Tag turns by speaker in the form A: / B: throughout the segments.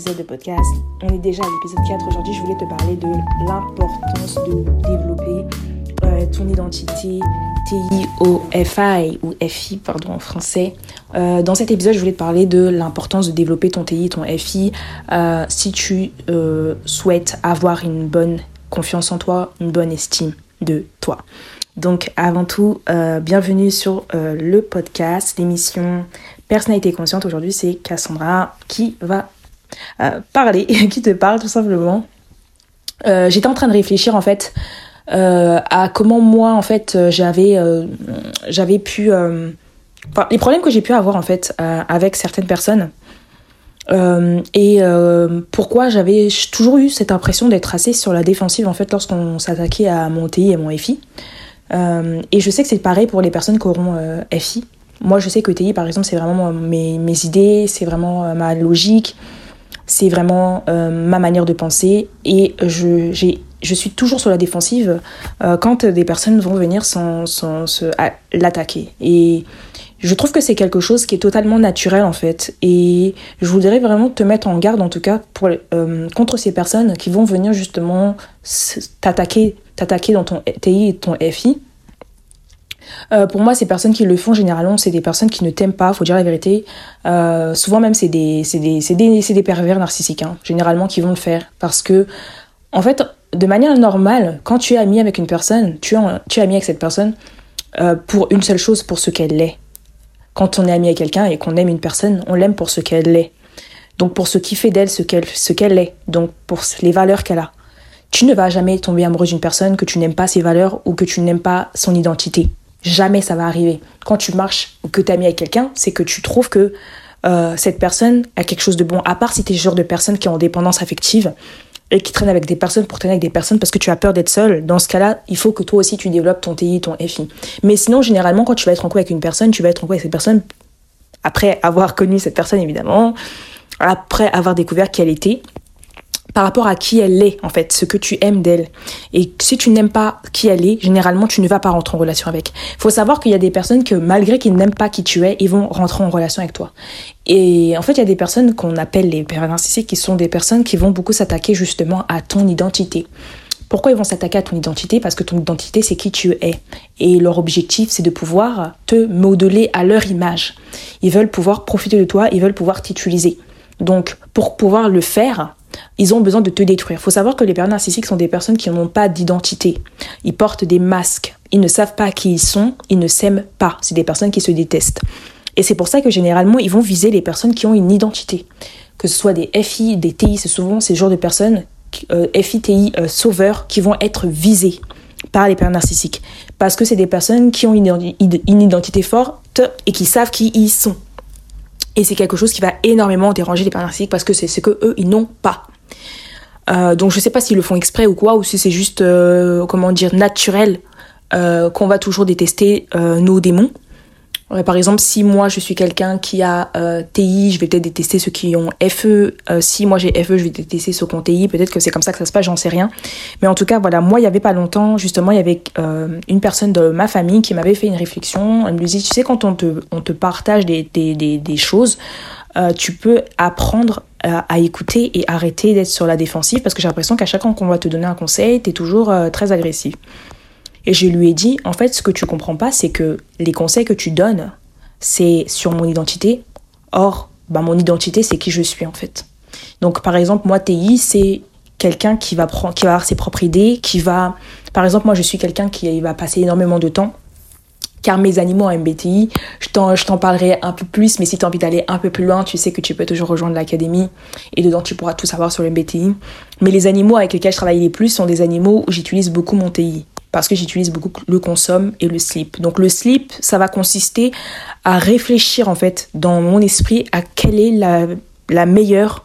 A: épisode de podcast. On est déjà à l'épisode 4. Aujourd'hui, je voulais te parler de l'importance de développer euh, ton identité TI-O-F-I ou FI, pardon, en français. Euh, dans cet épisode, je voulais te parler de l'importance de développer ton TI, ton FI, euh, si tu souhaites avoir une bonne confiance en toi, une bonne estime de toi. Donc avant tout, bienvenue sur le podcast, l'émission Personnalité consciente. Aujourd'hui, c'est Cassandra qui va euh, parler, qui te parle tout simplement. Euh, j'étais en train de réfléchir en fait euh, à comment moi en fait j'avais j'avais pu les problèmes que j'ai pu avoir en fait avec certaines personnes et pourquoi j'avais toujours eu cette impression d'être assez sur la défensive en fait lorsqu'on s'attaquait à mon TI et mon FI et je sais que c'est pareil pour les personnes qui auront FI moi je sais que TI par exemple c'est vraiment mes, mes idées c'est vraiment ma logique c'est vraiment euh, ma manière de penser et je, je suis toujours sur la défensive euh, quand des personnes vont venir sans, sans, l'attaquer. Et je trouve que c'est quelque chose qui est totalement naturel en fait. Et je voudrais vraiment te mettre en garde en tout cas euh, contre ces personnes qui vont venir justement t'attaquer, t'attaquer dans ton TI et ton FI euh, pour moi, ces personnes qui le font, généralement, c'est des personnes qui ne t'aiment pas, faut dire la vérité. Euh, souvent même, c'est des, des, des, des, pervers narcissiques, hein, généralement, qui vont le faire. Parce que, en fait, de manière normale, quand tu es ami avec une personne, tu es, ami avec cette personne euh, pour une seule chose, pour ce qu'elle est. Quand on est ami avec quelqu'un et qu'on aime une personne, on l'aime pour ce qu'elle est. Donc pour ce qui fait d'elle ce qu'elle ce qu'elle est. Donc pour les valeurs qu'elle a. Tu ne vas jamais tomber amoureux d'une personne que tu n'aimes pas ses valeurs ou que tu n'aimes pas son identité. Jamais ça va arriver. Quand tu marches ou que tu es ami avec quelqu'un, c'est que tu trouves que euh, cette personne a quelque chose de bon. À part si tu es ce genre de personne qui est en dépendance affective et qui traîne avec des personnes pour traîner avec des personnes parce que tu as peur d'être seul. Dans ce cas-là, il faut que toi aussi tu développes ton TI, ton FI. Mais sinon, généralement, quand tu vas être en couple avec une personne, tu vas être en couple avec cette personne après avoir connu cette personne, évidemment, après avoir découvert qui elle était par rapport à qui elle est, en fait, ce que tu aimes d'elle. Et si tu n'aimes pas qui elle est, généralement, tu ne vas pas rentrer en relation avec. Il faut savoir qu'il y a des personnes que, malgré qu'ils n'aiment pas qui tu es, ils vont rentrer en relation avec toi. Et en fait, il y a des personnes qu'on appelle les pervers narcissiques qui sont des personnes qui vont beaucoup s'attaquer justement à ton identité. Pourquoi ils vont s'attaquer à ton identité? Parce que ton identité, c'est qui tu es. Et leur objectif, c'est de pouvoir te modeler à leur image. Ils veulent pouvoir profiter de toi, ils veulent pouvoir t'utiliser. Donc, pour pouvoir le faire, ils ont besoin de te détruire. Il faut savoir que les personnes narcissiques sont des personnes qui n'ont pas d'identité. Ils portent des masques. Ils ne savent pas qui ils sont. Ils ne s'aiment pas. C'est des personnes qui se détestent. Et c'est pour ça que généralement, ils vont viser les personnes qui ont une identité. Que ce soit des FI, des TI, c'est souvent ces genres de personnes, euh, FI, TI, euh, sauveurs, qui vont être visées par les personnes narcissiques. Parce que c'est des personnes qui ont une identité forte et qui savent qui ils sont. Et c'est quelque chose qui va énormément déranger les narcissiques parce que c'est ce que eux ils n'ont pas. Euh, donc je sais pas s'ils le font exprès ou quoi, ou si c'est juste, euh, comment dire, naturel euh, qu'on va toujours détester nos démons. Par exemple, si moi je suis quelqu'un qui a TI, je vais peut-être détester ceux qui ont FE. si moi j'ai FE, je vais détester ceux qui ont TI. Peut-être que c'est comme ça que ça se passe, j'en sais rien. Mais en tout cas, voilà, moi il y avait pas longtemps, justement, il y avait une personne de ma famille qui m'avait fait une réflexion. Elle me disait, tu sais, quand on te, partage des, des, choses, euh, tu peux apprendre euh, à, écouter et arrêter d'être sur la défensive parce que j'ai l'impression qu'à chaque fois qu'on va te donner un conseil, tu es toujours euh, très agressif. Et je lui ai dit, en fait, ce que tu comprends pas, c'est que les conseils que tu donnes, c'est sur mon identité. Or, bah, mon identité, c'est qui je suis, en fait. Donc, par exemple, moi, TI, c'est quelqu'un qui va, qui va avoir ses propres idées, qui va... Par exemple, moi, je suis quelqu'un qui va passer énormément de temps car mes animaux en MBTI, je t'en parlerai un peu plus, mais si tu as envie d'aller un peu plus loin, tu sais que tu peux toujours rejoindre l'académie et dedans tu pourras tout savoir sur le MBTI. Mais les animaux avec lesquels je travaille les plus sont des animaux où j'utilise beaucoup mon TI parce que j'utilise beaucoup le consomme et le sleep. Donc le sleep, ça va consister à réfléchir en fait dans mon esprit à quelle est la, meilleure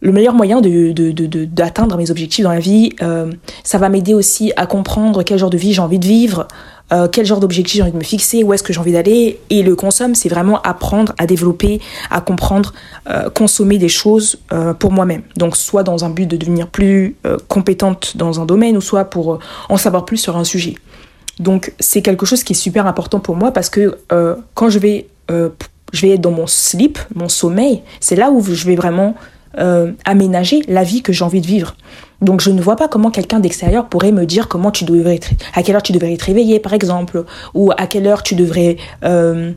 A: le meilleur moyen d'atteindre mes objectifs dans la vie. Euh, ça va m'aider aussi à comprendre quel genre de vie j'ai envie de vivre, euh, quel genre d'objectif j'ai envie de me fixer, où est-ce que j'ai envie d'aller. Et le consomme, c'est vraiment apprendre à développer, à comprendre, euh, consommer des choses euh, pour moi-même. Donc soit dans un but de devenir plus compétente dans un domaine, ou soit pour en savoir plus sur un sujet. Donc c'est quelque chose qui est super important pour moi parce que quand je vais, je vais être dans mon sleep, mon sommeil, c'est là où je vais vraiment aménager la vie que j'ai envie de vivre. Donc je ne vois pas comment quelqu'un d'extérieur pourrait me dire comment tu devrais être, à quelle heure tu devrais être réveillé par exemple, ou à quelle heure tu devrais euh,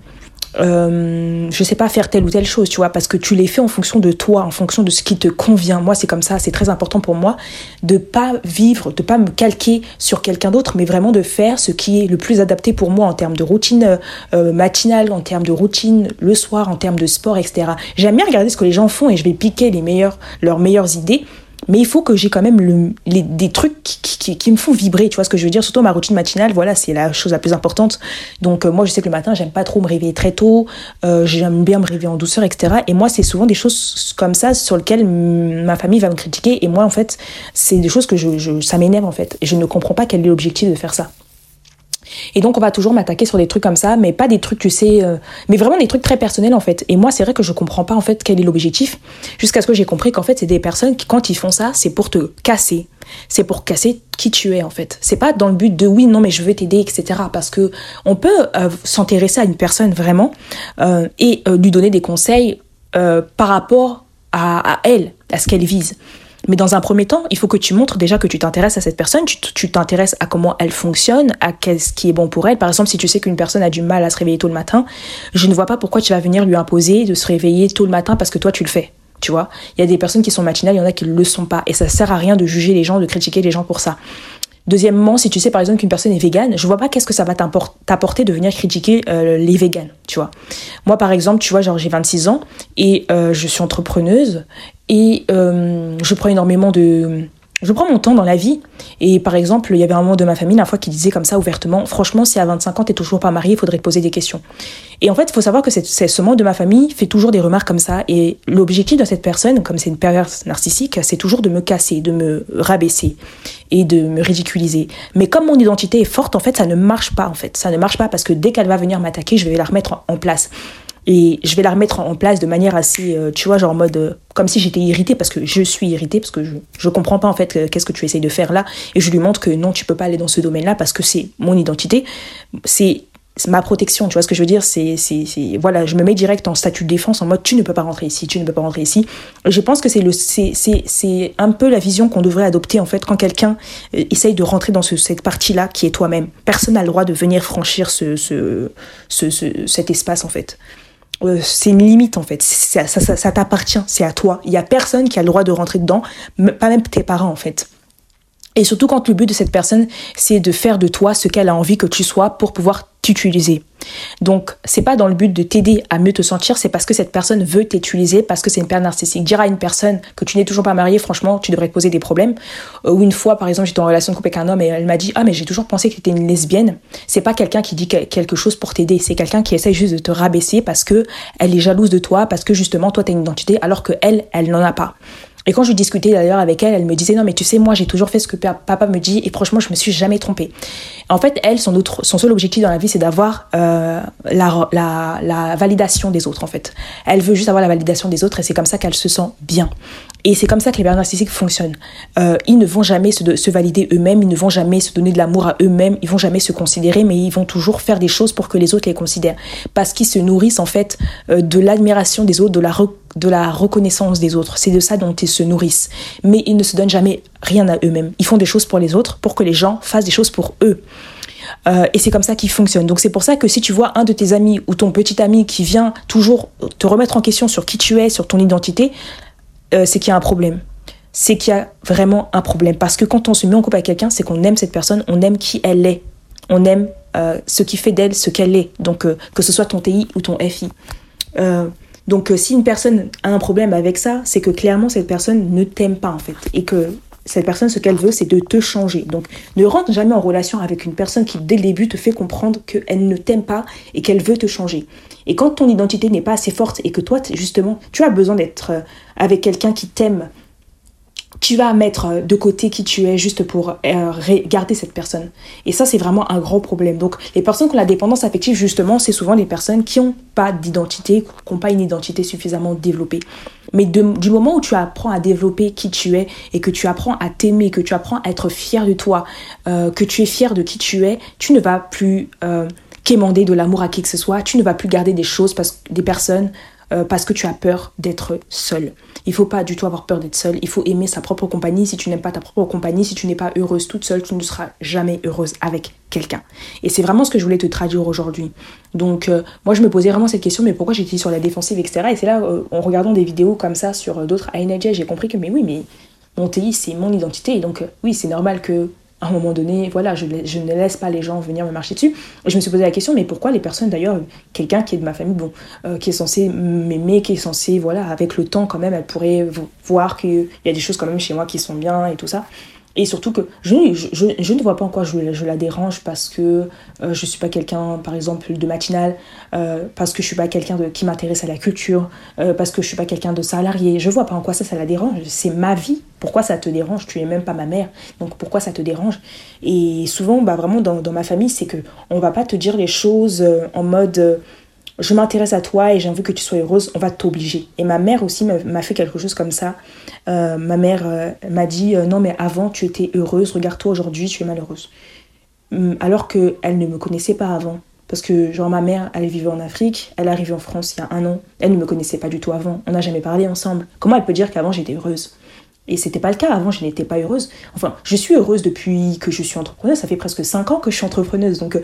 A: je sais pas faire telle ou telle chose, tu vois, parce que tu les fais en fonction de toi, en fonction de ce qui te convient. Moi, c'est comme ça, c'est très important pour moi de pas vivre, de pas me calquer sur quelqu'un d'autre, mais vraiment de faire ce qui est le plus adapté pour moi en termes de routine euh, matinale, en termes de routine le soir, en termes de sport, etc. J'aime bien regarder ce que les gens font et je vais piquer les leurs meilleures idées mais il faut que j'ai quand même le, les, des trucs qui, me font vibrer, tu vois ce que je veux dire? Surtout ma routine matinale, voilà, c'est la chose la plus importante. Donc euh, moi, je sais que le matin, j'aime pas trop me réveiller très tôt, euh, j'aime bien me réveiller en douceur, etc. Et moi, c'est souvent des choses comme ça sur lesquelles ma famille va me critiquer. Et moi, en fait, c'est des choses que je ça m'énerve, en fait. Et je ne comprends pas quel est l'objectif de faire ça. Et donc, on va toujours m'attaquer sur des trucs comme ça, mais pas des trucs, tu sais, euh, mais vraiment des trucs très personnels en fait. Et moi, c'est vrai que je comprends pas en fait quel est l'objectif, jusqu'à ce que j'ai compris qu'en fait, c'est des personnes qui, quand ils font ça, c'est pour te casser. C'est pour casser qui tu es en fait. C'est pas dans le but de oui, non, mais je veux t'aider, etc. Parce que on peut euh, s'intéresser à une personne vraiment euh, et lui donner des conseils par rapport à, à elle, à ce qu'elle vise. Mais dans un premier temps, il faut que tu montres déjà que tu t'intéresses à cette personne, tu t'intéresses à comment elle fonctionne, à ce qui est bon pour elle. Par exemple, si tu sais qu'une personne a du mal à se réveiller tôt le matin, je ne vois pas pourquoi tu vas venir lui imposer de se réveiller tôt le matin parce que toi tu le fais. Tu vois, il y a des personnes qui sont matinales, il y en a qui ne le sont pas. Et ça sert à rien de juger les gens, de critiquer les gens pour ça. Deuxièmement, si tu sais par exemple qu'une personne est végane, je vois pas qu'est-ce que ça va t'apporter de venir critiquer euh, les véganes, tu vois. Moi par exemple, tu vois, genre j'ai 26 ans et euh, je suis entrepreneuse et euh, je prends énormément de je prends mon temps dans la vie. Et par exemple, il y avait un membre de ma famille, la fois, qui disait comme ça ouvertement Franchement, si à 25 ans, t'es toujours pas marié, il faudrait te poser des questions. Et en fait, il faut savoir que c'est, ce membre de ma famille fait toujours des remarques comme ça. Et l'objectif de cette personne, comme c'est une perverse narcissique, c'est toujours de me casser, de me rabaisser et de me ridiculiser. Mais comme mon identité est forte, en fait, ça ne marche pas, en fait. Ça ne marche pas parce que dès qu'elle va venir m'attaquer, je vais la remettre en place. Et je vais la remettre en place de manière assez, euh, tu vois, genre en mode, euh, comme si j'étais irritée, parce que je suis irritée, parce que je, je comprends pas en fait euh, qu'est-ce que tu essayes de faire là. Et je lui montre que non, tu peux pas aller dans ce domaine-là parce que c'est mon identité. C'est ma protection, tu vois ce que je veux dire? C'est, c'est, voilà, je me mets direct en statut de défense en mode tu ne peux pas rentrer ici, tu ne peux pas rentrer ici. Je pense que c'est le, c'est, c'est, c'est un peu la vision qu'on devrait adopter en fait quand quelqu'un essaye de rentrer dans ce, cette partie-là qui est toi-même. Personne n'a le droit de venir franchir ce, ce, ce cet espace en fait. Euh, c'est une limite en fait. Ça, ça, ça, t'appartient, c'est à toi. Il y a personne qui a le droit de rentrer dedans, pas même tes parents en fait. Et surtout quand le but de cette personne, c'est de faire de toi ce qu'elle a envie que tu sois pour pouvoir t'utiliser. Donc, c'est pas dans le but de t'aider à mieux te sentir, c'est parce que cette personne veut t'utiliser, parce que c'est une perte narcissique. Dire à une personne que tu n'es toujours pas marié, franchement, tu devrais te poser des problèmes. Euh, ou une fois, par exemple, j'étais en relation de couple avec un homme et elle m'a dit Ah, mais j'ai toujours pensé que tu étais une lesbienne. C'est pas quelqu'un qui dit quelque chose pour t'aider, c'est quelqu'un qui essaye juste de te rabaisser parce que elle est jalouse de toi, parce que justement, toi, tu as une identité, alors que elle, elle n'en a pas. Et quand je discutais d'ailleurs avec elle, elle me disait non mais tu sais moi j'ai toujours fait ce que papa me dit et franchement je me suis jamais trompée. En fait elle son autre son seul objectif dans la vie c'est d'avoir euh, la, la, la validation des autres en fait. Elle veut juste avoir la validation des autres et c'est comme ça qu'elle se sent bien. Et c'est comme ça que les personnes narcissiques fonctionnent. Euh, ils ne vont jamais se, valider eux-mêmes, ils ne vont jamais se donner de l'amour à eux-mêmes, ils vont jamais se considérer, mais ils vont toujours faire des choses pour que les autres les considèrent. Parce qu'ils se nourrissent en fait euh, de l'admiration des autres, de la, reconnaissance des autres. C'est de ça dont ils se nourrissent. Mais ils ne se donnent jamais rien à eux-mêmes. Ils font des choses pour les autres, pour que les gens fassent des choses pour eux. Euh, et c'est comme ça qu'ils fonctionnent. Donc c'est pour ça que si tu vois un de tes amis ou ton petit ami qui vient toujours te remettre en question sur qui tu es, sur ton identité, euh, c'est qu'il y a un problème. C'est qu'il y a vraiment un problème. Parce que quand on se met en couple avec quelqu'un, c'est qu'on aime cette personne, on aime qui elle est. On aime euh, ce qui fait d'elle ce qu'elle est. Donc euh, que ce soit ton TI ou ton FI. donc si une personne a un problème avec ça, c'est que clairement cette personne ne t'aime pas en fait. Et que cette personne, ce qu'elle veut, c'est de te changer. Donc, ne rentre jamais en relation avec une personne qui, dès le début, te fait comprendre qu'elle ne t'aime pas et qu'elle veut te changer. Et quand ton identité n'est pas assez forte et que toi, justement, tu as besoin d'être euh, avec quelqu'un qui t'aime, tu vas mettre euh, de côté qui tu es juste pour euh, garder cette personne. Et ça, c'est vraiment un gros problème. Donc, les personnes qui ont la dépendance affective, justement, c'est souvent les personnes qui n'ont pas d'identité, qui n'ont pas une identité suffisamment développée. Mais du moment où tu apprends à développer qui tu es et que tu apprends à t'aimer, que tu apprends à être fier de toi, que tu es fier de qui tu es, tu ne vas plus quémander de l'amour à qui que ce soit. Tu ne vas plus garder des choses, parce, des personnes euh, parce que tu as peur d'être seul. Il faut pas du tout avoir peur d'être seul. Il faut aimer sa propre compagnie. Si tu n'aimes pas ta propre compagnie, si tu n'es pas heureuse toute seule, tu ne seras jamais heureuse avec quelqu'un. Et c'est vraiment ce que je voulais te traduire aujourd'hui. Donc, euh, moi, je me posais vraiment cette question, mais pourquoi j'étais sur la défensive, etc. Et c'est là, en regardant des vidéos comme ça sur d'autres ING, j'ai compris que, mais oui, mais mon TI, c'est mon identité. Et donc, oui, c'est normal que à un moment donné, voilà, je, ne laisse pas les gens venir me marcher dessus. Et je me suis posé la question, mais pourquoi les personnes, d'ailleurs, quelqu'un qui est de ma famille, bon, euh, qui est censé m'aimer, qui est censé, voilà, avec le temps quand même, elle pourrait voir qu'il y a des choses quand même chez moi qui sont bien et tout ça. Et surtout que je, ne vois pas en quoi je, la dérange parce que euh, je suis pas quelqu'un, par exemple, de matinal, euh, parce que je suis pas quelqu'un qui m'intéresse à la culture, euh, parce que je suis pas quelqu'un de salarié. Je vois pas en quoi ça, ça la dérange. C'est ma vie. Pourquoi ça te dérange? Tu es même pas ma mère. Donc pourquoi ça te dérange? Et souvent, bah, vraiment, dans, dans ma famille, c'est que on va pas te dire les choses en mode je m'intéresse à toi et j'ai envie que tu sois heureuse, on va t'obliger. Et ma mère aussi m'a fait quelque chose comme ça. Euh, ma mère euh, m'a dit euh, non mais avant tu étais heureuse, regarde-toi aujourd'hui tu es malheureuse. Hum, alors qu'elle ne me connaissait pas avant. Parce que genre ma mère, elle vivait en Afrique, elle est arrivée en France il y a un an, elle ne me connaissait pas du tout avant, on n'a jamais parlé ensemble. Comment elle peut dire qu'avant j'étais heureuse? Et c'était pas le cas. Avant, je n'étais pas heureuse. Enfin, je suis heureuse depuis que je suis entrepreneuse. Ça fait presque 5 ans que je suis entrepreneuse. Donc,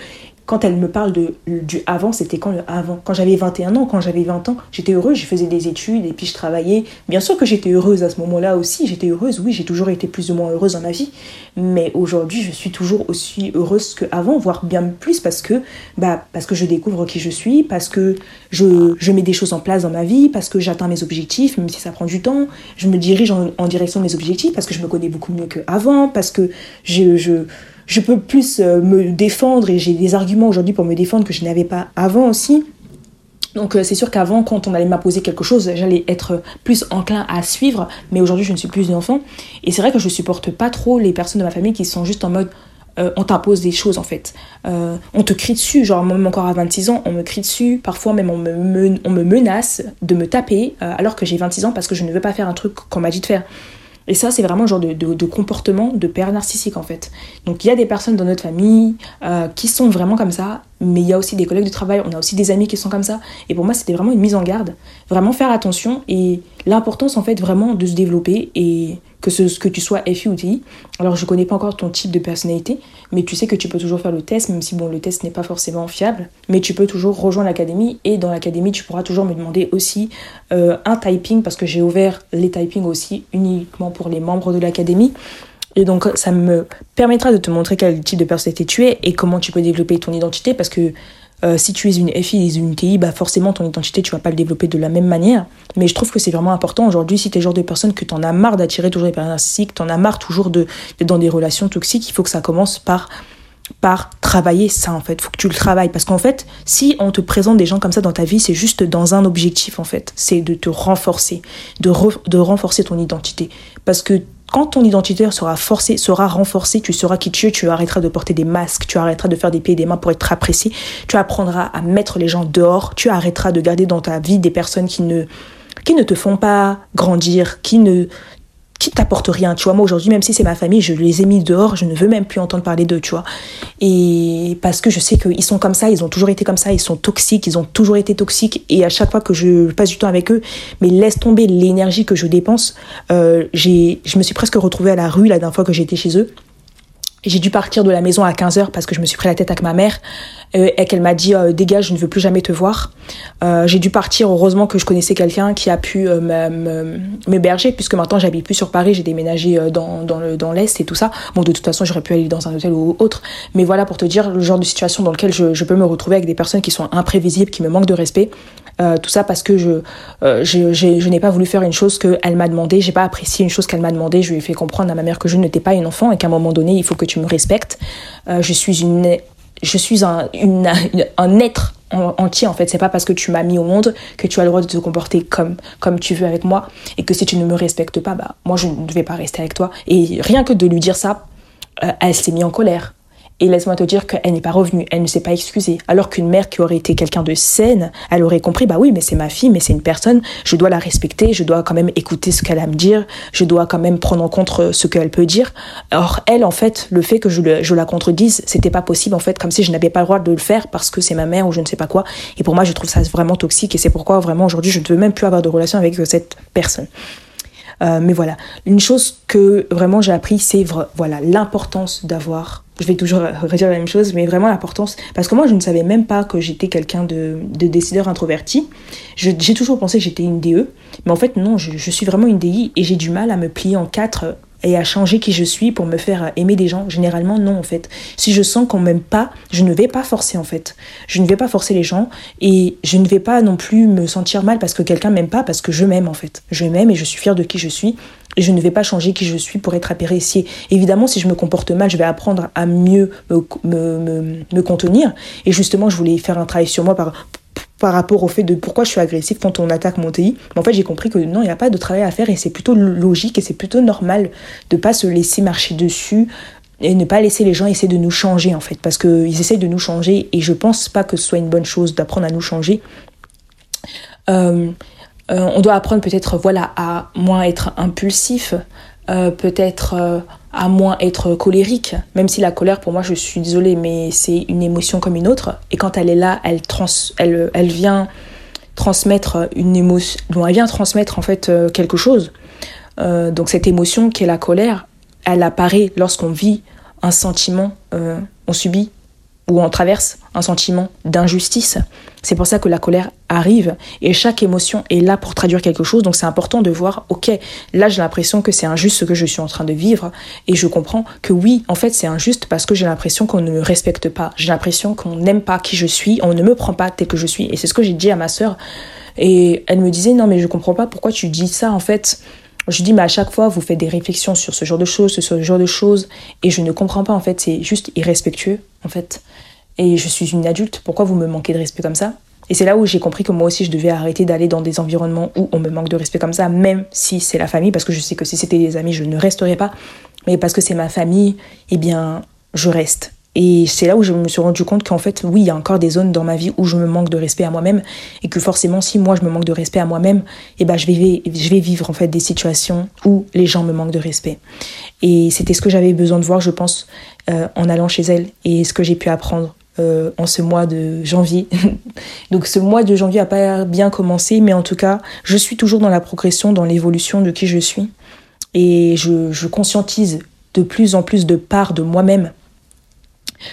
A: quand elle me parle du avant, c'était quand le avant? Quand j'avais 21 ans, quand j'avais 20 ans, j'étais heureuse, je faisais des études et puis je travaillais. Bien sûr que j'étais heureuse à ce moment-là aussi, j'étais heureuse, oui, j'ai toujours été plus ou moins heureuse dans ma vie. Mais aujourd'hui, je suis toujours aussi heureuse qu'avant, voire bien plus parce que, bah, parce que je découvre qui je suis, parce que je, mets des choses en place dans ma vie, parce que j'atteins mes objectifs, même si ça prend du temps. Je me dirige en, en direction de mes objectifs parce que je me connais beaucoup mieux qu'avant, parce que je, je je peux plus euh, me défendre et j'ai des arguments aujourd'hui pour me défendre que je n'avais pas avant aussi. Donc euh, c'est sûr qu'avant, quand on allait m'imposer quelque chose, j'allais être plus enclin à suivre, mais aujourd'hui je ne suis plus une enfant. Et c'est vrai que je supporte pas trop les personnes de ma famille qui sont juste en mode euh, on t'impose des choses en fait. on te crie dessus, genre même encore à 26 ans, on me crie dessus, parfois même on me, on me menace de me taper alors que j'ai 26 ans parce que je ne veux pas faire un truc qu'on m'a dit de faire. Et ça, c'est vraiment le genre de, comportement de père narcissique en fait. Donc il y a des personnes dans notre famille euh, qui sont vraiment comme ça, mais il y a aussi des collègues de travail, on a aussi des amis qui sont comme ça. Et pour moi, c'était vraiment une mise en garde. Vraiment faire attention et l'importance en fait vraiment de se développer et que, ce, que tu sois FI ou TI. Alors je connais pas encore ton type de personnalité, mais tu sais que tu peux toujours faire le test, même si bon le test n'est pas forcément fiable, mais tu peux toujours rejoindre l'académie et dans l'académie tu pourras toujours me demander aussi euh, un typing parce que j'ai ouvert les typings aussi uniquement pour les membres de l'académie. Et donc ça me permettra de te montrer quel type de personnalité tu es et comment tu peux développer ton identité parce que euh, si tu es une FI et une TI, bah forcément ton identité, tu vas pas le développer de la même manière. Mais je trouve que c'est vraiment important aujourd'hui, si tu es le genre de personne que tu en as marre d'attirer toujours les personnes narcissiques, tu en as marre toujours d'être dans des relations toxiques, il faut que ça commence par par travailler ça en fait, faut que tu le travailles. Parce qu'en fait, si on te présente des gens comme ça dans ta vie, c'est juste dans un objectif en fait, c'est de te renforcer, de, de renforcer ton identité. Parce que quand ton identité sera forcée, sera renforcée, tu sauras qui tu es, tu arrêteras de porter des masques, tu arrêteras de faire des pieds et des mains pour être apprécié, tu apprendras à mettre les gens dehors, tu arrêteras de garder dans ta vie des personnes qui ne, qui ne te font pas grandir, qui ne qui t'apporte rien, tu vois. Moi, aujourd'hui, même si c'est ma famille, je les ai mis dehors, je ne veux même plus entendre parler d'eux, tu vois. Et parce que je sais qu'ils sont comme ça, ils ont toujours été comme ça, ils sont toxiques, ils ont toujours été toxiques. Et à chaque fois que je passe du temps avec eux, mais laisse tomber l'énergie que je dépense. Euh, je me suis presque retrouvée à la rue la dernière fois que j'étais chez eux. J'ai dû partir de la maison à 15h parce que je me suis pris la tête avec ma mère euh, et qu'elle m'a dit euh, dégage, je ne veux plus jamais te voir. Euh, j'ai dû partir, heureusement que je connaissais quelqu'un qui a pu m'héberger puisque maintenant j'habite plus sur Paris, j'ai déménagé dans, dans, le, dans l'Est et tout ça. Bon, de toute façon, j'aurais pu aller dans un hôtel ou autre. Mais voilà pour te dire le genre de situation dans lequel je, peux me retrouver avec des personnes qui sont imprévisibles, qui me manquent de respect. Tout ça parce que je, je, je n'ai pas voulu faire une chose qu'elle m'a demandé, j'ai pas apprécié une chose qu'elle m'a demandé, je lui ai fait comprendre à ma mère que je n'étais pas une enfant et qu'à un moment donné, il faut que tu me respectes. Euh, je suis une je suis un, un être entier en fait. C'est pas parce que tu m'as mis au monde que tu as le droit de te comporter comme, comme tu veux avec moi et que si tu ne me respectes pas, bah moi je ne vais pas rester avec toi. Et rien que de lui dire ça, elle s'est mise en colère. Et laisse-moi te dire qu'elle n'est pas revenue, elle ne s'est pas excusée. Alors qu'une mère qui aurait été quelqu'un de saine, elle aurait compris, bah oui, mais c'est ma fille, mais c'est une personne, je dois la respecter, je dois quand même écouter ce qu'elle a à me dire, je dois quand même prendre en compte euh, ce qu'elle peut dire. Or, elle, en fait, le fait que je, la contredise, c'était pas possible, en fait, comme si je n'avais pas le droit de le faire parce que c'est ma mère ou je ne sais pas quoi. Et pour moi, je trouve ça vraiment toxique et c'est pourquoi vraiment aujourd'hui, je ne veux même plus avoir de relation avec cette personne. Euh, mais voilà, une chose que vraiment j'ai appris, c'est voilà l'importance d'avoir. Je vais toujours redire la même chose, mais vraiment l'importance. Parce que moi, je ne savais même pas que j'étais quelqu'un de, décideur introverti. J'ai toujours pensé que j'étais une DE, mais en fait, non, je, je suis vraiment une DI et j'ai du mal à me plier en quatre et à changer qui je suis pour me faire aimer des gens Généralement, non, en fait. Si je sens qu'on m'aime pas, je ne vais pas forcer, en fait. Je ne vais pas forcer les gens et je ne vais pas non plus me sentir mal parce que quelqu'un m'aime pas, parce que je m'aime, en fait. Je m'aime et je suis fière de qui je suis et je ne vais pas changer qui je suis pour être appréciée. Évidemment, si je me comporte mal, je vais apprendre à mieux me, me, me contenir. Et justement, je voulais faire un travail sur moi par, par rapport au fait de pourquoi je suis agressif quand on attaque mon TI. Mais en fait, j'ai compris que non, il n'y a pas de travail à faire et c'est plutôt logique et c'est plutôt normal de pas se laisser marcher dessus et ne pas laisser les gens essayer de nous changer en fait parce qu'ils essayent de nous changer et je pense pas que ce soit une bonne chose d'apprendre à nous changer. Euh, euh, on doit apprendre peut-être voilà à moins être impulsif, euh, peut-être à moins être colérique, même si la colère pour moi je suis désolée mais c'est une émotion comme une autre. Et quand elle est là elle trans elle, elle vient transmettre une émotion bon, elle vient transmettre en fait euh, quelque chose. Euh, donc cette émotion qui est la colère elle apparaît lorsqu'on vit un sentiment euh, on subit ou on traverse un sentiment d'injustice. C'est pour ça que la colère arrive et chaque émotion est là pour traduire quelque chose. Donc c'est important de voir, ok, là j'ai l'impression que c'est injuste ce que je suis en train de vivre et je comprends que oui, en fait c'est injuste parce que j'ai l'impression qu'on ne me respecte pas. J'ai l'impression qu'on n'aime pas qui je suis, on ne me prend pas tel que je suis. Et c'est ce que j'ai dit à ma sœur. Et elle me disait, non mais je comprends pas pourquoi tu dis ça en fait. Je dis, mais à chaque fois, vous faites des réflexions sur ce genre de choses, sur ce genre de choses, et je ne comprends pas, en fait, c'est juste irrespectueux, en fait. Et je suis une adulte, pourquoi vous me manquez de respect comme ça? Et c'est là où j'ai compris que moi aussi je devais arrêter d'aller dans des environnements où on me manque de respect comme ça, même si c'est la famille, parce que je sais que si c'était des amis, je ne resterais pas, mais parce que c'est ma famille, eh bien, je reste. Et c'est là où je me suis rendu compte qu'en fait, oui, il y a encore des zones dans ma vie où je me manque de respect à moi-même et que forcément, si moi je me manque de respect à moi-même, eh ben, je vais, je vivre en fait des situations où les gens me manquent de respect. Et c'était ce que j'avais besoin de voir, je pense, euh, en allant chez elle et ce que j'ai pu apprendre euh, en ce mois de janvier. Donc ce mois de janvier a pas bien commencé, mais en tout cas, je suis toujours dans la progression, dans l'évolution de qui je suis. Et je, conscientise de plus en plus de parts de moi-même.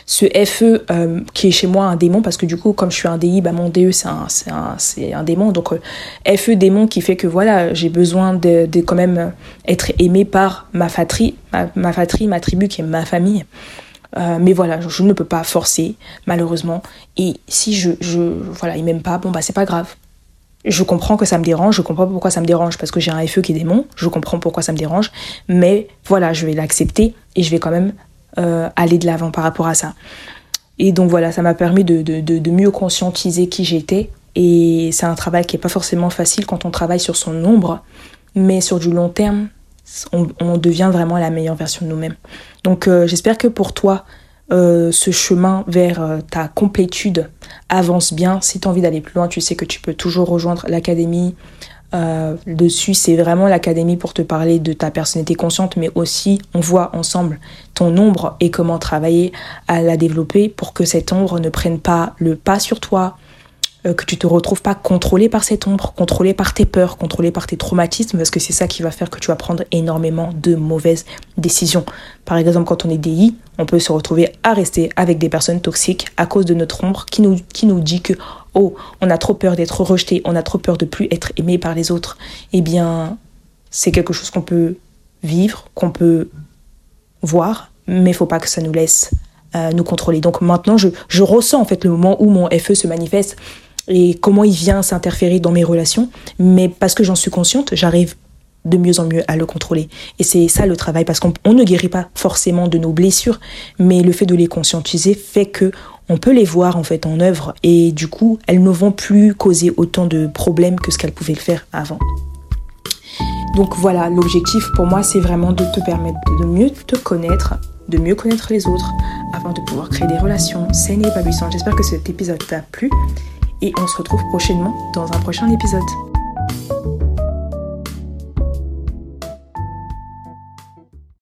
A: Ce FE euh, qui est chez moi un démon, parce que du coup, comme je suis un DI, bah, mon DE c'est un, un, démon. Donc euh, FE démon qui fait que voilà, j'ai besoin de, de, quand même être aimé par ma fatrie, ma, ma ma tribu qui est ma famille. Euh, mais voilà, je, ne peux pas forcer, malheureusement. Et si je, je voilà, il m'aime pas, bon bah c'est pas grave. Je comprends que ça me dérange, je comprends pourquoi ça me dérange parce que j'ai un FE qui est démon, je comprends pourquoi ça me dérange, mais voilà, je vais l'accepter et je vais quand même euh, aller de l'avant par rapport à ça. Et donc voilà, ça m'a permis de, de, mieux conscientiser qui j'étais. Et c'est un travail qui n'est pas forcément facile quand on travaille sur son ombre, mais sur du long terme, on, devient vraiment la meilleure version de nous-mêmes. Donc euh, j'espère que pour toi, euh, ce chemin vers euh, ta complétude avance bien. Si tu as envie d'aller plus loin, tu sais que tu peux toujours rejoindre l'académie. Dessus, c'est vraiment l'académie pour te parler de ta personnalité consciente, mais aussi on voit ensemble ton ombre et comment travailler à la développer pour que cette ombre ne prenne pas le pas sur toi, euh, que tu te retrouves pas contrôlé par cette ombre, contrôlé par tes peurs, contrôlé par tes traumatismes, parce que c'est ça qui va faire que tu vas prendre énormément de mauvaises décisions. Par exemple, quand on est DI, on peut se retrouver à rester avec des personnes toxiques à cause de notre ombre qui nous, qui nous dit que, oh, on a trop peur d'être rejeté, on a trop peur de plus être aimé par les autres. Eh bien, c'est quelque chose qu'on peut vivre, qu'on peut voir, mais faut pas que ça nous laisse euh, nous contrôler. Donc maintenant, je, je ressens en fait le moment où mon FE se manifeste et comment il vient s'interférer dans mes relations. Mais parce que j'en suis consciente, j'arrive de mieux en mieux à le contrôler. Et c'est ça le travail, parce qu'on ne guérit pas forcément de nos blessures, mais le fait de les conscientiser fait que on peut les voir en fait en œuvre et du coup elles ne vont plus causer autant de problèmes que ce qu'elles pouvaient le faire avant. Donc voilà, l'objectif pour moi c'est vraiment de te permettre de mieux te connaître, de mieux connaître les autres, afin de pouvoir créer des relations saines et épanouissantes. J'espère que cet épisode t'a plu et on se retrouve prochainement dans un prochain épisode.